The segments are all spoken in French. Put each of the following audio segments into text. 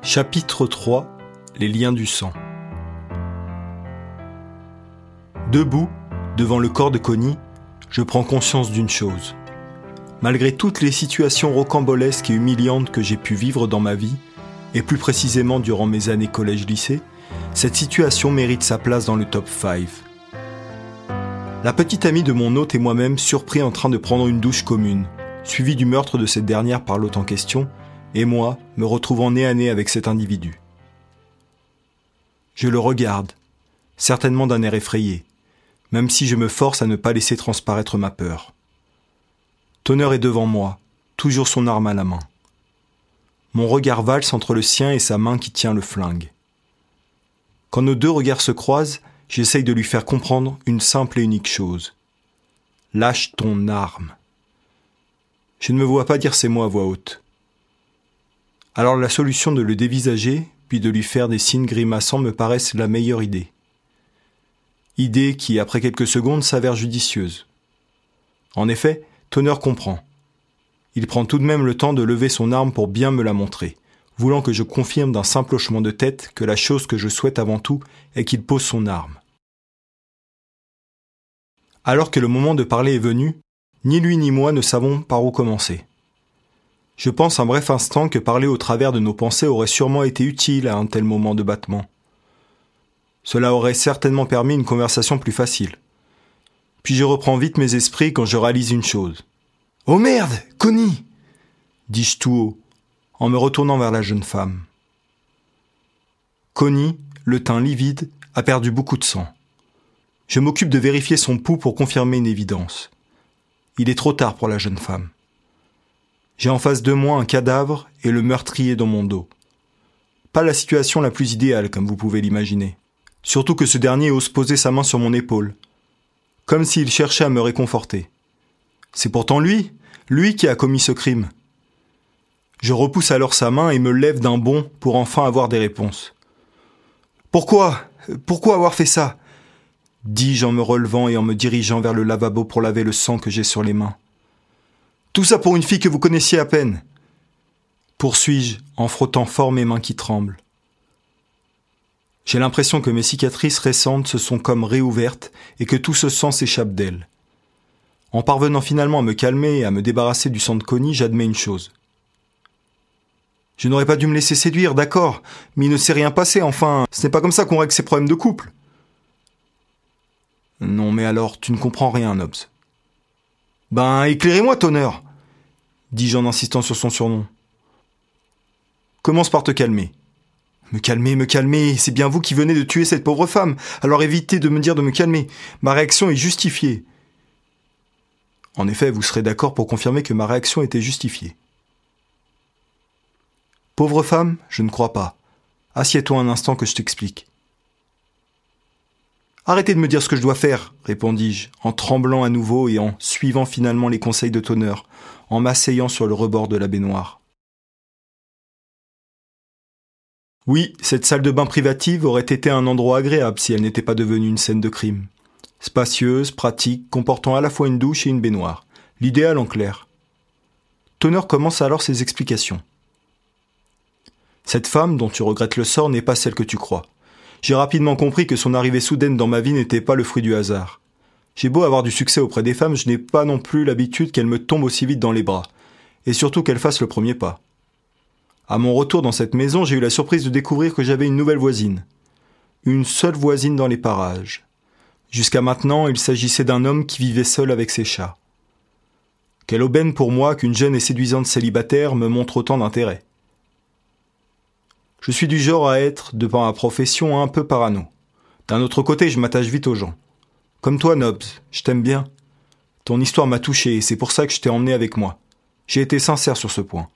Chapitre 3 Les liens du sang Debout, devant le corps de Connie, je prends conscience d'une chose. Malgré toutes les situations rocambolesques et humiliantes que j'ai pu vivre dans ma vie, et plus précisément durant mes années collège-lycée, cette situation mérite sa place dans le top 5. La petite amie de mon hôte et moi-même surpris en train de prendre une douche commune, suivi du meurtre de cette dernière par l'hôte en question, et moi me retrouvant nez à nez avec cet individu. Je le regarde, certainement d'un air effrayé, même si je me force à ne pas laisser transparaître ma peur. Tonnerre est devant moi, toujours son arme à la main. Mon regard valse entre le sien et sa main qui tient le flingue. Quand nos deux regards se croisent, j'essaye de lui faire comprendre une simple et unique chose. Lâche ton arme. Je ne me vois pas dire ces mots à voix haute. Alors la solution de le dévisager, puis de lui faire des signes grimaçants me paraissent la meilleure idée. Idée qui, après quelques secondes, s'avère judicieuse. En effet, Tonner comprend. Il prend tout de même le temps de lever son arme pour bien me la montrer, voulant que je confirme d'un simple hochement de tête que la chose que je souhaite avant tout est qu'il pose son arme. Alors que le moment de parler est venu, ni lui ni moi ne savons par où commencer. Je pense un bref instant que parler au travers de nos pensées aurait sûrement été utile à un tel moment de battement. Cela aurait certainement permis une conversation plus facile. Puis je reprends vite mes esprits quand je réalise une chose. Oh merde, Connie dis-je tout haut, en me retournant vers la jeune femme. Connie, le teint livide, a perdu beaucoup de sang. Je m'occupe de vérifier son pouls pour confirmer une évidence. Il est trop tard pour la jeune femme. J'ai en face de moi un cadavre et le meurtrier dans mon dos. Pas la situation la plus idéale, comme vous pouvez l'imaginer. Surtout que ce dernier ose poser sa main sur mon épaule, comme s'il cherchait à me réconforter. C'est pourtant lui, lui qui a commis ce crime. Je repousse alors sa main et me lève d'un bond pour enfin avoir des réponses. Pourquoi Pourquoi avoir fait ça? dis-je en me relevant et en me dirigeant vers le lavabo pour laver le sang que j'ai sur les mains. Tout ça pour une fille que vous connaissiez à peine. Poursuis-je en frottant fort mes mains qui tremblent. J'ai l'impression que mes cicatrices récentes se sont comme réouvertes et que tout ce sang s'échappe d'elles. En parvenant finalement à me calmer et à me débarrasser du sang de Connie, j'admets une chose. Je n'aurais pas dû me laisser séduire, d'accord, mais il ne s'est rien passé, enfin, ce n'est pas comme ça qu'on règle ses problèmes de couple. Non, mais alors, tu ne comprends rien, Nobs. Ben, éclairez-moi, Tonneur dis-je en insistant sur son surnom. Commence par te calmer. Me calmer, me calmer, c'est bien vous qui venez de tuer cette pauvre femme, alors évitez de me dire de me calmer. Ma réaction est justifiée. En effet, vous serez d'accord pour confirmer que ma réaction était justifiée. Pauvre femme, je ne crois pas. Assieds-toi un instant que je t'explique. Arrêtez de me dire ce que je dois faire, répondis-je, en tremblant à nouveau et en suivant finalement les conseils de Tonneur, en m'asseyant sur le rebord de la baignoire. Oui, cette salle de bain privative aurait été un endroit agréable si elle n'était pas devenue une scène de crime. Spacieuse, pratique, comportant à la fois une douche et une baignoire. L'idéal en clair. Tonneur commence alors ses explications. Cette femme dont tu regrettes le sort n'est pas celle que tu crois. J'ai rapidement compris que son arrivée soudaine dans ma vie n'était pas le fruit du hasard. J'ai beau avoir du succès auprès des femmes, je n'ai pas non plus l'habitude qu'elles me tombent aussi vite dans les bras, et surtout qu'elles fassent le premier pas. À mon retour dans cette maison, j'ai eu la surprise de découvrir que j'avais une nouvelle voisine. Une seule voisine dans les parages. Jusqu'à maintenant, il s'agissait d'un homme qui vivait seul avec ses chats. Quelle aubaine pour moi qu'une jeune et séduisante célibataire me montre autant d'intérêt. Je suis du genre à être, de par ma profession, un peu parano. D'un autre côté, je m'attache vite aux gens. Comme toi, Nobs, je t'aime bien. Ton histoire m'a touché et c'est pour ça que je t'ai emmené avec moi. J'ai été sincère sur ce point.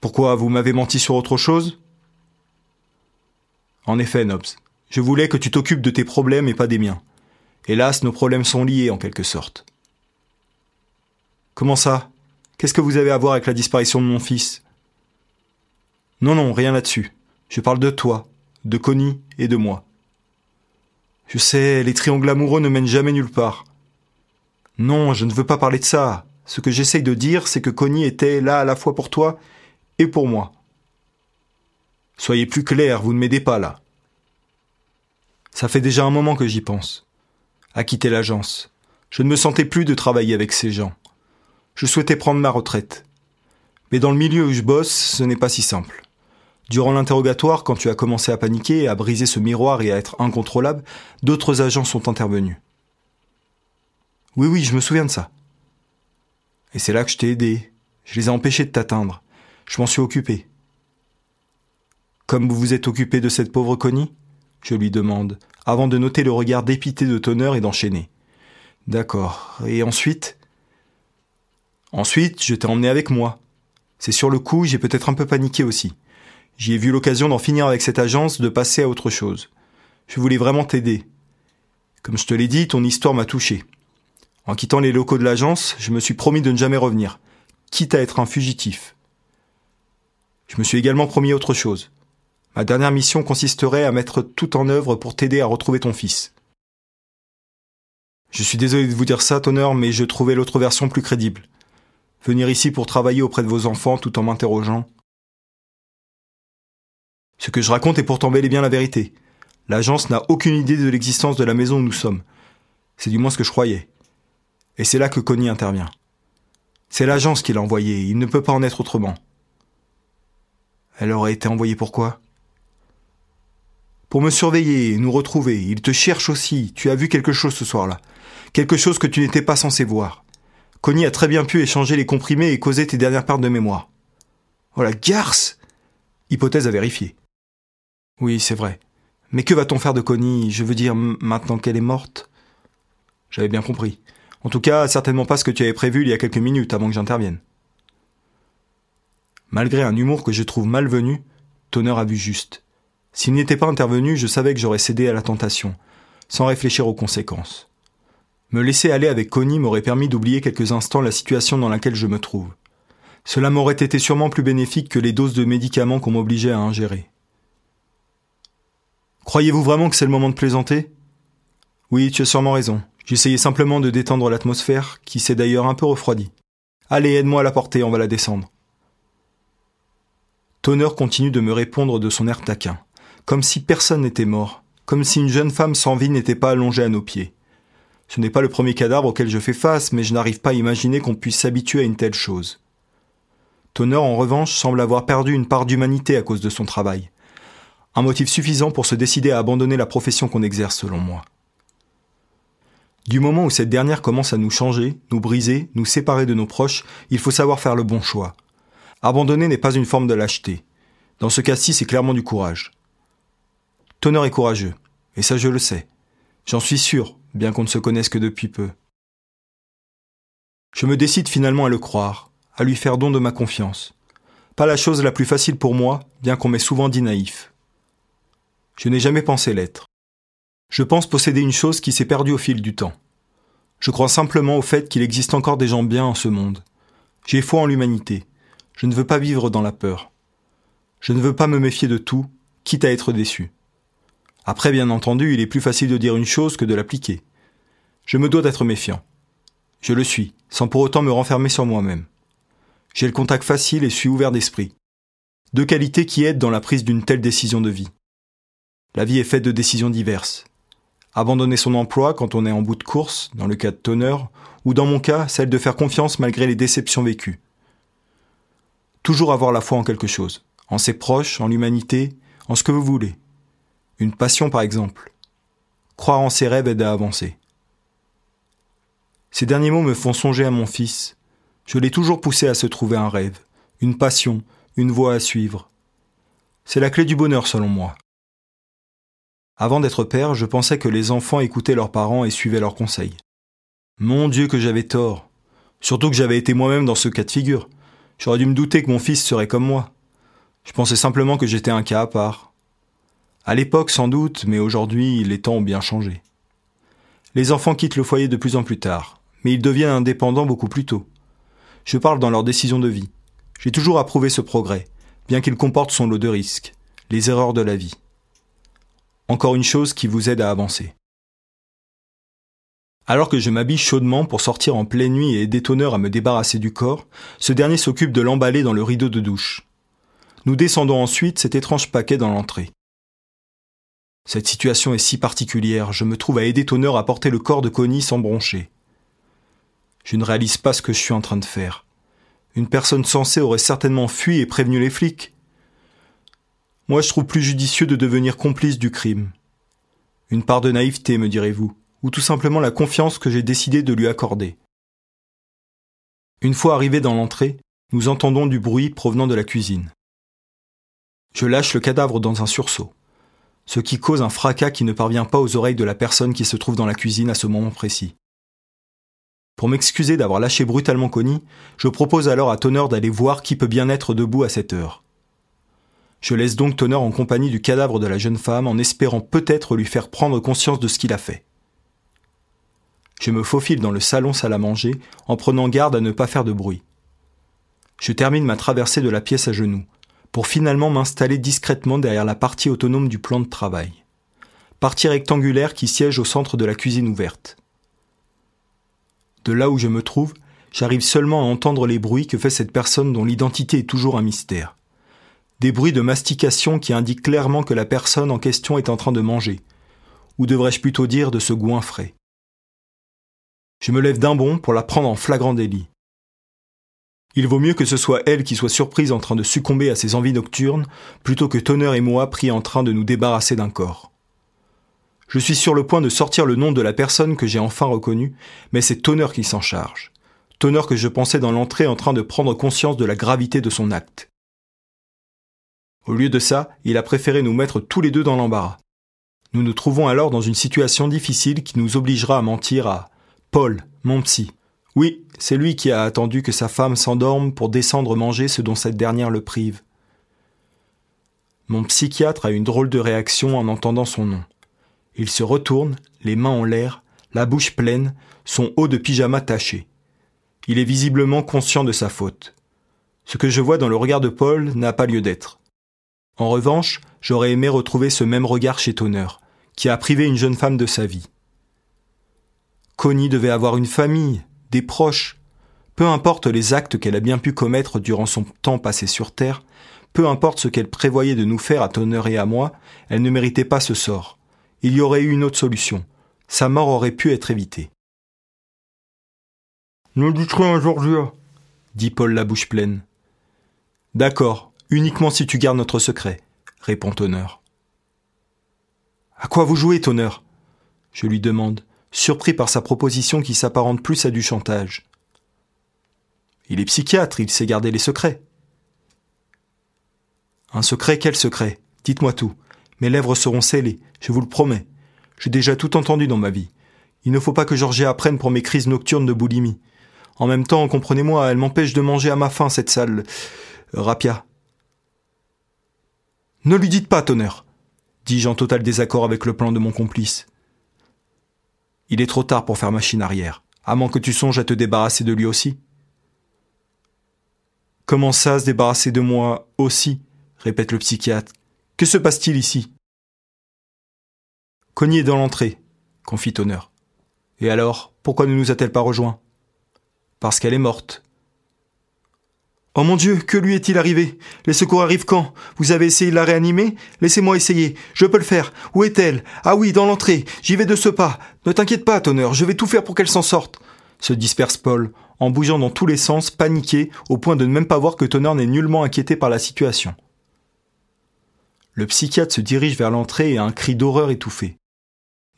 Pourquoi vous m'avez menti sur autre chose? En effet, Nobs, je voulais que tu t'occupes de tes problèmes et pas des miens. Hélas, nos problèmes sont liés en quelque sorte. Comment ça? Qu'est-ce que vous avez à voir avec la disparition de mon fils? Non, non, rien là-dessus. Je parle de toi, de Connie et de moi. Je sais, les triangles amoureux ne mènent jamais nulle part. Non, je ne veux pas parler de ça. Ce que j'essaye de dire, c'est que Connie était là à la fois pour toi et pour moi. Soyez plus clair, vous ne m'aidez pas là. Ça fait déjà un moment que j'y pense. À quitter l'agence. Je ne me sentais plus de travailler avec ces gens. Je souhaitais prendre ma retraite. Mais dans le milieu où je bosse, ce n'est pas si simple. Durant l'interrogatoire, quand tu as commencé à paniquer, à briser ce miroir et à être incontrôlable, d'autres agents sont intervenus. Oui, oui, je me souviens de ça. Et c'est là que je t'ai aidé. Je les ai empêchés de t'atteindre. Je m'en suis occupé. Comme vous vous êtes occupé de cette pauvre Connie? Je lui demande, avant de noter le regard dépité de Tonnerre et d'enchaîner. D'accord. Et ensuite? Ensuite, je t'ai emmené avec moi. C'est sur le coup, j'ai peut-être un peu paniqué aussi. J'y ai vu l'occasion d'en finir avec cette agence, de passer à autre chose. Je voulais vraiment t'aider. Comme je te l'ai dit, ton histoire m'a touché. En quittant les locaux de l'agence, je me suis promis de ne jamais revenir, quitte à être un fugitif. Je me suis également promis autre chose. Ma dernière mission consisterait à mettre tout en œuvre pour t'aider à retrouver ton fils. Je suis désolé de vous dire ça, Tonnerre, mais je trouvais l'autre version plus crédible. Venir ici pour travailler auprès de vos enfants tout en m'interrogeant. Ce que je raconte est pourtant bel et bien la vérité. L'agence n'a aucune idée de l'existence de la maison où nous sommes. C'est du moins ce que je croyais. Et c'est là que Connie intervient. C'est l'agence qui l'a envoyé, il ne peut pas en être autrement. Elle aurait été envoyée pourquoi Pour me surveiller nous retrouver. Il te cherche aussi. Tu as vu quelque chose ce soir-là. Quelque chose que tu n'étais pas censé voir. Connie a très bien pu échanger les comprimés et causer tes dernières pertes de mémoire. Voilà, garce Hypothèse à vérifier. Oui, c'est vrai. Mais que va-t-on faire de Connie? Je veux dire, maintenant qu'elle est morte? J'avais bien compris. En tout cas, certainement pas ce que tu avais prévu il y a quelques minutes avant que j'intervienne. Malgré un humour que je trouve malvenu, Tonnerre a vu juste. S'il n'était pas intervenu, je savais que j'aurais cédé à la tentation, sans réfléchir aux conséquences. Me laisser aller avec Connie m'aurait permis d'oublier quelques instants la situation dans laquelle je me trouve. Cela m'aurait été sûrement plus bénéfique que les doses de médicaments qu'on m'obligeait à ingérer. Croyez-vous vraiment que c'est le moment de plaisanter? Oui, tu as sûrement raison. J'essayais simplement de détendre l'atmosphère, qui s'est d'ailleurs un peu refroidie. Allez, aide-moi à la porter, on va la descendre. Tonnerre continue de me répondre de son air taquin, comme si personne n'était mort, comme si une jeune femme sans vie n'était pas allongée à nos pieds. Ce n'est pas le premier cadavre auquel je fais face, mais je n'arrive pas à imaginer qu'on puisse s'habituer à une telle chose. Tonnerre, en revanche, semble avoir perdu une part d'humanité à cause de son travail. Un motif suffisant pour se décider à abandonner la profession qu'on exerce, selon moi. Du moment où cette dernière commence à nous changer, nous briser, nous séparer de nos proches, il faut savoir faire le bon choix. Abandonner n'est pas une forme de lâcheté. Dans ce cas-ci, c'est clairement du courage. Tonnerre est courageux, et ça je le sais. J'en suis sûr, bien qu'on ne se connaisse que depuis peu. Je me décide finalement à le croire, à lui faire don de ma confiance. Pas la chose la plus facile pour moi, bien qu'on m'ait souvent dit naïf. Je n'ai jamais pensé l'être. Je pense posséder une chose qui s'est perdue au fil du temps. Je crois simplement au fait qu'il existe encore des gens bien en ce monde. J'ai foi en l'humanité. Je ne veux pas vivre dans la peur. Je ne veux pas me méfier de tout, quitte à être déçu. Après, bien entendu, il est plus facile de dire une chose que de l'appliquer. Je me dois d'être méfiant. Je le suis, sans pour autant me renfermer sur moi-même. J'ai le contact facile et suis ouvert d'esprit. Deux qualités qui aident dans la prise d'une telle décision de vie. La vie est faite de décisions diverses. Abandonner son emploi quand on est en bout de course, dans le cas de Tonnerre, ou dans mon cas, celle de faire confiance malgré les déceptions vécues. Toujours avoir la foi en quelque chose, en ses proches, en l'humanité, en ce que vous voulez. Une passion par exemple. Croire en ses rêves aide à avancer. Ces derniers mots me font songer à mon fils. Je l'ai toujours poussé à se trouver un rêve, une passion, une voie à suivre. C'est la clé du bonheur selon moi. Avant d'être père, je pensais que les enfants écoutaient leurs parents et suivaient leurs conseils. Mon Dieu que j'avais tort. Surtout que j'avais été moi-même dans ce cas de figure. J'aurais dû me douter que mon fils serait comme moi. Je pensais simplement que j'étais un cas à part. À l'époque sans doute, mais aujourd'hui les temps ont bien changé. Les enfants quittent le foyer de plus en plus tard, mais ils deviennent indépendants beaucoup plus tôt. Je parle dans leur décision de vie. J'ai toujours approuvé ce progrès, bien qu'il comporte son lot de risques, les erreurs de la vie encore une chose qui vous aide à avancer. Alors que je m'habille chaudement pour sortir en pleine nuit et aider Tonnerre à me débarrasser du corps, ce dernier s'occupe de l'emballer dans le rideau de douche. Nous descendons ensuite cet étrange paquet dans l'entrée. Cette situation est si particulière, je me trouve à aider Tonnerre à porter le corps de Connie sans broncher. Je ne réalise pas ce que je suis en train de faire. Une personne sensée aurait certainement fui et prévenu les flics. Moi, je trouve plus judicieux de devenir complice du crime. Une part de naïveté, me direz-vous, ou tout simplement la confiance que j'ai décidé de lui accorder. Une fois arrivé dans l'entrée, nous entendons du bruit provenant de la cuisine. Je lâche le cadavre dans un sursaut ce qui cause un fracas qui ne parvient pas aux oreilles de la personne qui se trouve dans la cuisine à ce moment précis. Pour m'excuser d'avoir lâché brutalement Connie, je propose alors à Tonner d'aller voir qui peut bien être debout à cette heure. Je laisse donc Tonner en compagnie du cadavre de la jeune femme en espérant peut-être lui faire prendre conscience de ce qu'il a fait. Je me faufile dans le salon salle à manger en prenant garde à ne pas faire de bruit. Je termine ma traversée de la pièce à genoux, pour finalement m'installer discrètement derrière la partie autonome du plan de travail. Partie rectangulaire qui siège au centre de la cuisine ouverte. De là où je me trouve, j'arrive seulement à entendre les bruits que fait cette personne dont l'identité est toujours un mystère. Des bruits de mastication qui indiquent clairement que la personne en question est en train de manger, ou devrais-je plutôt dire de se goinfrer. Je me lève d'un bond pour la prendre en flagrant délit. Il vaut mieux que ce soit elle qui soit surprise en train de succomber à ses envies nocturnes, plutôt que Tonner et moi pris en train de nous débarrasser d'un corps. Je suis sur le point de sortir le nom de la personne que j'ai enfin reconnue, mais c'est Tonner qui s'en charge. Tonner que je pensais dans l'entrée en train de prendre conscience de la gravité de son acte. Au lieu de ça, il a préféré nous mettre tous les deux dans l'embarras. Nous nous trouvons alors dans une situation difficile qui nous obligera à mentir à Paul, mon psy, oui, c'est lui qui a attendu que sa femme s'endorme pour descendre manger ce dont cette dernière le prive. Mon psychiatre a une drôle de réaction en entendant son nom. Il se retourne, les mains en l'air, la bouche pleine, son haut de pyjama taché. Il est visiblement conscient de sa faute. Ce que je vois dans le regard de Paul n'a pas lieu d'être. En revanche, j'aurais aimé retrouver ce même regard chez Tonner, qui a privé une jeune femme de sa vie. Connie devait avoir une famille, des proches, peu importe les actes qu'elle a bien pu commettre durant son temps passé sur Terre, peu importe ce qu'elle prévoyait de nous faire à Tonner et à moi, elle ne méritait pas ce sort. Il y aurait eu une autre solution. Sa mort aurait pu être évitée. Ne dites rien, Georgia, dit Paul la bouche pleine. D'accord, uniquement si tu gardes notre secret, répond Tonner. À quoi vous jouez, Tonner Je lui demande, surpris par sa proposition qui s'apparente plus à du chantage. Il est psychiatre, il sait garder les secrets. Un secret, quel secret? Dites-moi tout. Mes lèvres seront scellées, je vous le promets. J'ai déjà tout entendu dans ma vie. Il ne faut pas que Georgia apprenne pour mes crises nocturnes de boulimie. En même temps, comprenez-moi, elle m'empêche de manger à ma faim, cette sale... rapia. Ne lui dites pas, tonnerre, dis-je en total désaccord avec le plan de mon complice. Il est trop tard pour faire machine arrière, à moins que tu songes à te débarrasser de lui aussi. Comment ça se débarrasser de moi aussi? répète le psychiatre. Que se passe-t-il ici? Est dans l'entrée, confie Tonner. Et alors, pourquoi ne nous a-t-elle pas rejoints? Parce qu'elle est morte, Oh mon Dieu, que lui est-il arrivé? Les secours arrivent quand? Vous avez essayé de la réanimer? Laissez-moi essayer. Je peux le faire. Où est-elle? Ah oui, dans l'entrée. J'y vais de ce pas. Ne t'inquiète pas, Tonner, je vais tout faire pour qu'elle s'en sorte. Se disperse Paul, en bougeant dans tous les sens, paniqué, au point de ne même pas voir que Tonner n'est nullement inquiété par la situation. Le psychiatre se dirige vers l'entrée et un cri d'horreur étouffé.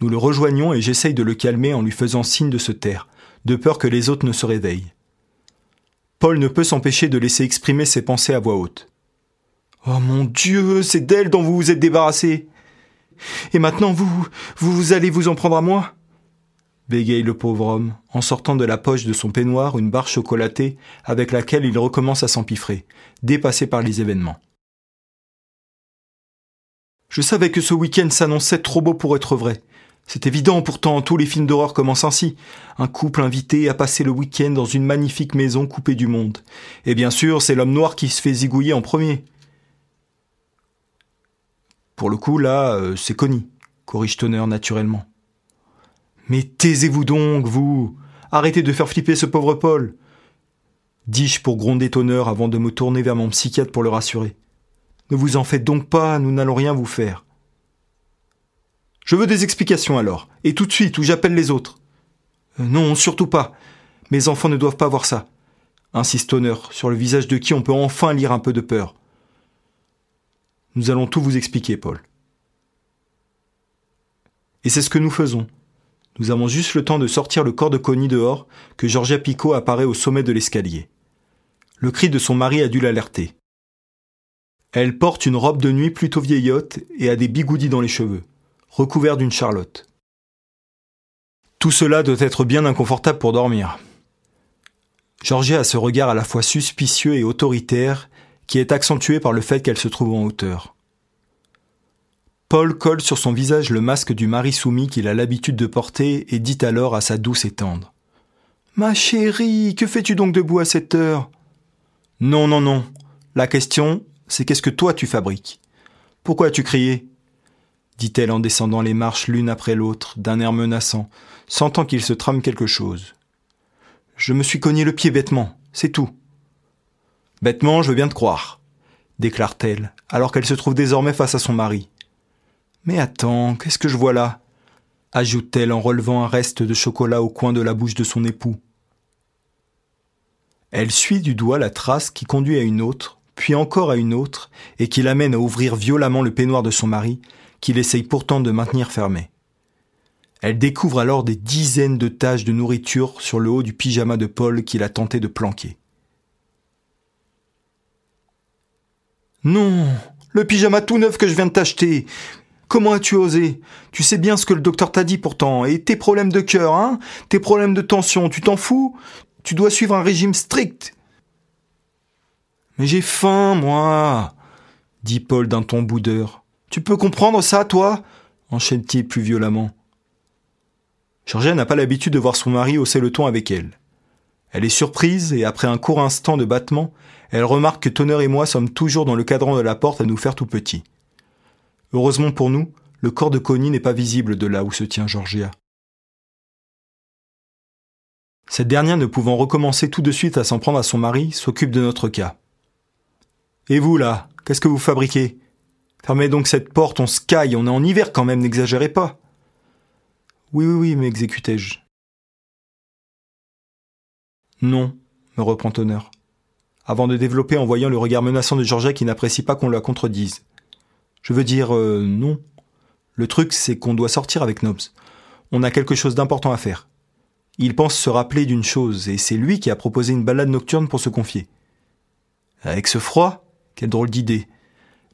Nous le rejoignons et j'essaye de le calmer en lui faisant signe de se taire, de peur que les autres ne se réveillent. Paul ne peut s'empêcher de laisser exprimer ses pensées à voix haute. Oh mon Dieu, c'est d'elle dont vous vous êtes débarrassé. Et maintenant vous, vous allez vous en prendre à moi bégaye le pauvre homme, en sortant de la poche de son peignoir une barre chocolatée avec laquelle il recommence à s'empiffrer, dépassé par les événements. Je savais que ce week-end s'annonçait trop beau pour être vrai. C'est évident, pourtant tous les films d'horreur commencent ainsi. Un couple invité à passer le week-end dans une magnifique maison coupée du monde. Et bien sûr, c'est l'homme noir qui se fait zigouiller en premier. Pour le coup, là, euh, c'est Connie, corrige Tonner naturellement. Mais taisez-vous donc, vous Arrêtez de faire flipper ce pauvre Paul dis-je pour gronder Tonner avant de me tourner vers mon psychiatre pour le rassurer. Ne vous en faites donc pas, nous n'allons rien vous faire. Je veux des explications alors, et tout de suite, ou j'appelle les autres. Euh, non, surtout pas. Mes enfants ne doivent pas voir ça. Insiste Honneur, sur le visage de qui on peut enfin lire un peu de peur. Nous allons tout vous expliquer, Paul. Et c'est ce que nous faisons. Nous avons juste le temps de sortir le corps de Connie dehors que Georgia Picot apparaît au sommet de l'escalier. Le cri de son mari a dû l'alerter. Elle porte une robe de nuit plutôt vieillotte et a des bigoudis dans les cheveux, recouvert d'une charlotte. Tout cela doit être bien inconfortable pour dormir. Georgia a ce regard à la fois suspicieux et autoritaire qui est accentué par le fait qu'elle se trouve en hauteur. Paul colle sur son visage le masque du mari soumis qu'il a l'habitude de porter et dit alors à sa douce et tendre. Ma chérie, que fais-tu donc debout à cette heure Non, non, non. La question, c'est qu'est-ce que toi tu fabriques? Pourquoi as-tu crié? Dit-elle en descendant les marches l'une après l'autre, d'un air menaçant, sentant qu'il se trame quelque chose. Je me suis cogné le pied bêtement, c'est tout. Bêtement, je veux bien te croire, déclare-t-elle, alors qu'elle se trouve désormais face à son mari. Mais attends, qu'est-ce que je vois là? ajoute-t-elle en relevant un reste de chocolat au coin de la bouche de son époux. Elle suit du doigt la trace qui conduit à une autre, puis encore à une autre, et qui l'amène à ouvrir violemment le peignoir de son mari, qu'il essaye pourtant de maintenir fermé. Elle découvre alors des dizaines de taches de nourriture sur le haut du pyjama de Paul qu'il a tenté de planquer. Non, le pyjama tout neuf que je viens de t'acheter. Comment as-tu osé? Tu sais bien ce que le docteur t'a dit pourtant. Et tes problèmes de cœur, hein? Tes problèmes de tension, tu t'en fous? Tu dois suivre un régime strict. Mais j'ai faim, moi dit Paul d'un ton boudeur. Tu peux comprendre ça, toi? Enchaîne-t-il plus violemment. Georgia n'a pas l'habitude de voir son mari hausser le ton avec elle. Elle est surprise et après un court instant de battement, elle remarque que Tonnerre et moi sommes toujours dans le cadran de la porte à nous faire tout petits. Heureusement pour nous, le corps de Connie n'est pas visible de là où se tient Georgia. Cette dernière ne pouvant recommencer tout de suite à s'en prendre à son mari, s'occupe de notre cas. Et vous là, qu'est-ce que vous fabriquez? Fermez donc cette porte, on se caille, on est en hiver quand même, n'exagérez pas. Oui, oui, oui, m'exécutai-je. Non, me reprend Honneur, avant de développer en voyant le regard menaçant de Georgia qui n'apprécie pas qu'on la contredise. Je veux dire, euh, non. Le truc, c'est qu'on doit sortir avec Nobs. On a quelque chose d'important à faire. Il pense se rappeler d'une chose, et c'est lui qui a proposé une balade nocturne pour se confier. Avec ce froid Quelle drôle d'idée.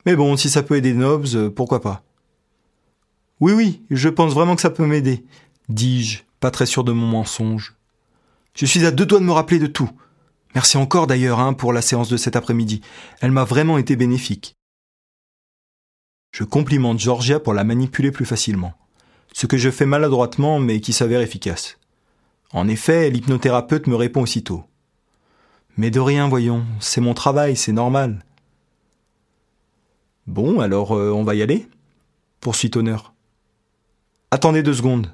Mais bon, si ça peut aider Nobs, euh, pourquoi pas. Oui, oui, je pense vraiment que ça peut m'aider, dis-je, pas très sûr de mon mensonge. Je suis à deux doigts de me rappeler de tout. Merci encore d'ailleurs hein, pour la séance de cet après-midi. Elle m'a vraiment été bénéfique. Je complimente Georgia pour la manipuler plus facilement, ce que je fais maladroitement mais qui s'avère efficace. En effet, l'hypnothérapeute me répond aussitôt. Mais de rien, voyons, c'est mon travail, c'est normal. Bon, alors euh, on va y aller? Poursuit Honneur. Attendez deux secondes,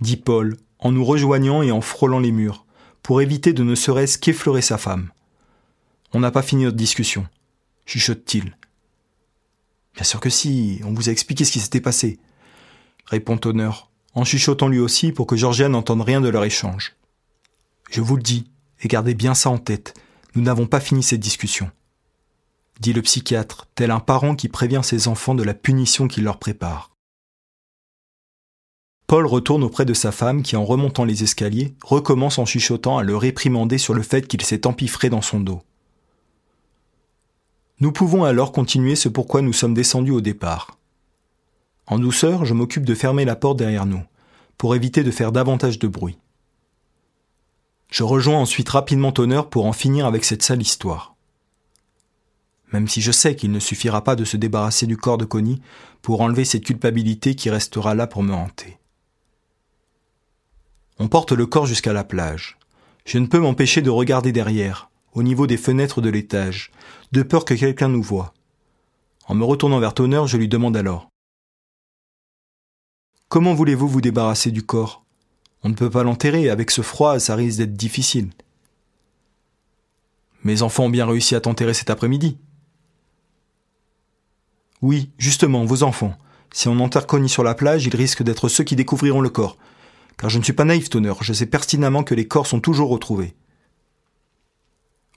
dit Paul, en nous rejoignant et en frôlant les murs, pour éviter de ne serait-ce qu'effleurer sa femme. On n'a pas fini notre discussion, chuchote-t-il. Bien sûr que si, on vous a expliqué ce qui s'était passé, répond Honneur, en chuchotant lui aussi pour que Georgia n'entende rien de leur échange. Je vous le dis, et gardez bien ça en tête, nous n'avons pas fini cette discussion dit le psychiatre, tel un parent qui prévient ses enfants de la punition qu'il leur prépare. Paul retourne auprès de sa femme qui, en remontant les escaliers, recommence en chuchotant à le réprimander sur le fait qu'il s'est empiffré dans son dos. Nous pouvons alors continuer ce pourquoi nous sommes descendus au départ. En douceur, je m'occupe de fermer la porte derrière nous, pour éviter de faire davantage de bruit. Je rejoins ensuite rapidement Honneur pour en finir avec cette sale histoire même si je sais qu'il ne suffira pas de se débarrasser du corps de Connie pour enlever cette culpabilité qui restera là pour me hanter. On porte le corps jusqu'à la plage. Je ne peux m'empêcher de regarder derrière, au niveau des fenêtres de l'étage, de peur que quelqu'un nous voie. En me retournant vers Tonnerre, je lui demande alors Comment voulez-vous vous débarrasser du corps? On ne peut pas l'enterrer, avec ce froid, ça risque d'être difficile. Mes enfants ont bien réussi à t'enterrer cet après-midi, Oui, justement, vos enfants. Si on enterre sur la plage, ils risquent d'être ceux qui découvriront le corps. Car je ne suis pas naïf, Tonnerre, je sais pertinemment que les corps sont toujours retrouvés.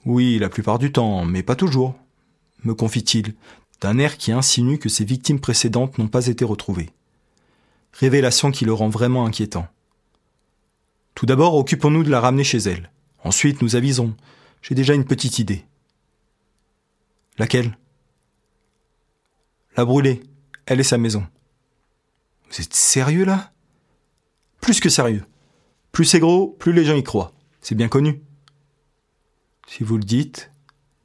Oui, la plupart du temps, mais pas toujours, me confie-t-il, d'un air qui insinue que ses victimes précédentes n'ont pas été retrouvées. Révélation qui le rend vraiment inquiétant. Tout d'abord, occupons-nous de la ramener chez elle. Ensuite, nous avisons. J'ai déjà une petite idée. Laquelle? La brûler. Elle et sa maison. Vous êtes sérieux là? Plus que sérieux. Plus c'est gros, plus les gens y croient. C'est bien connu. Si vous le dites,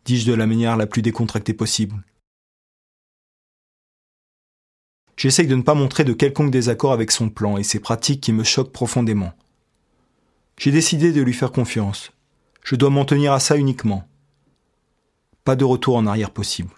dis-je de la manière la plus décontractée possible. J'essaye de ne pas montrer de quelconque désaccord avec son plan et ses pratiques qui me choquent profondément. J'ai décidé de lui faire confiance. Je dois m'en tenir à ça uniquement. Pas de retour en arrière possible.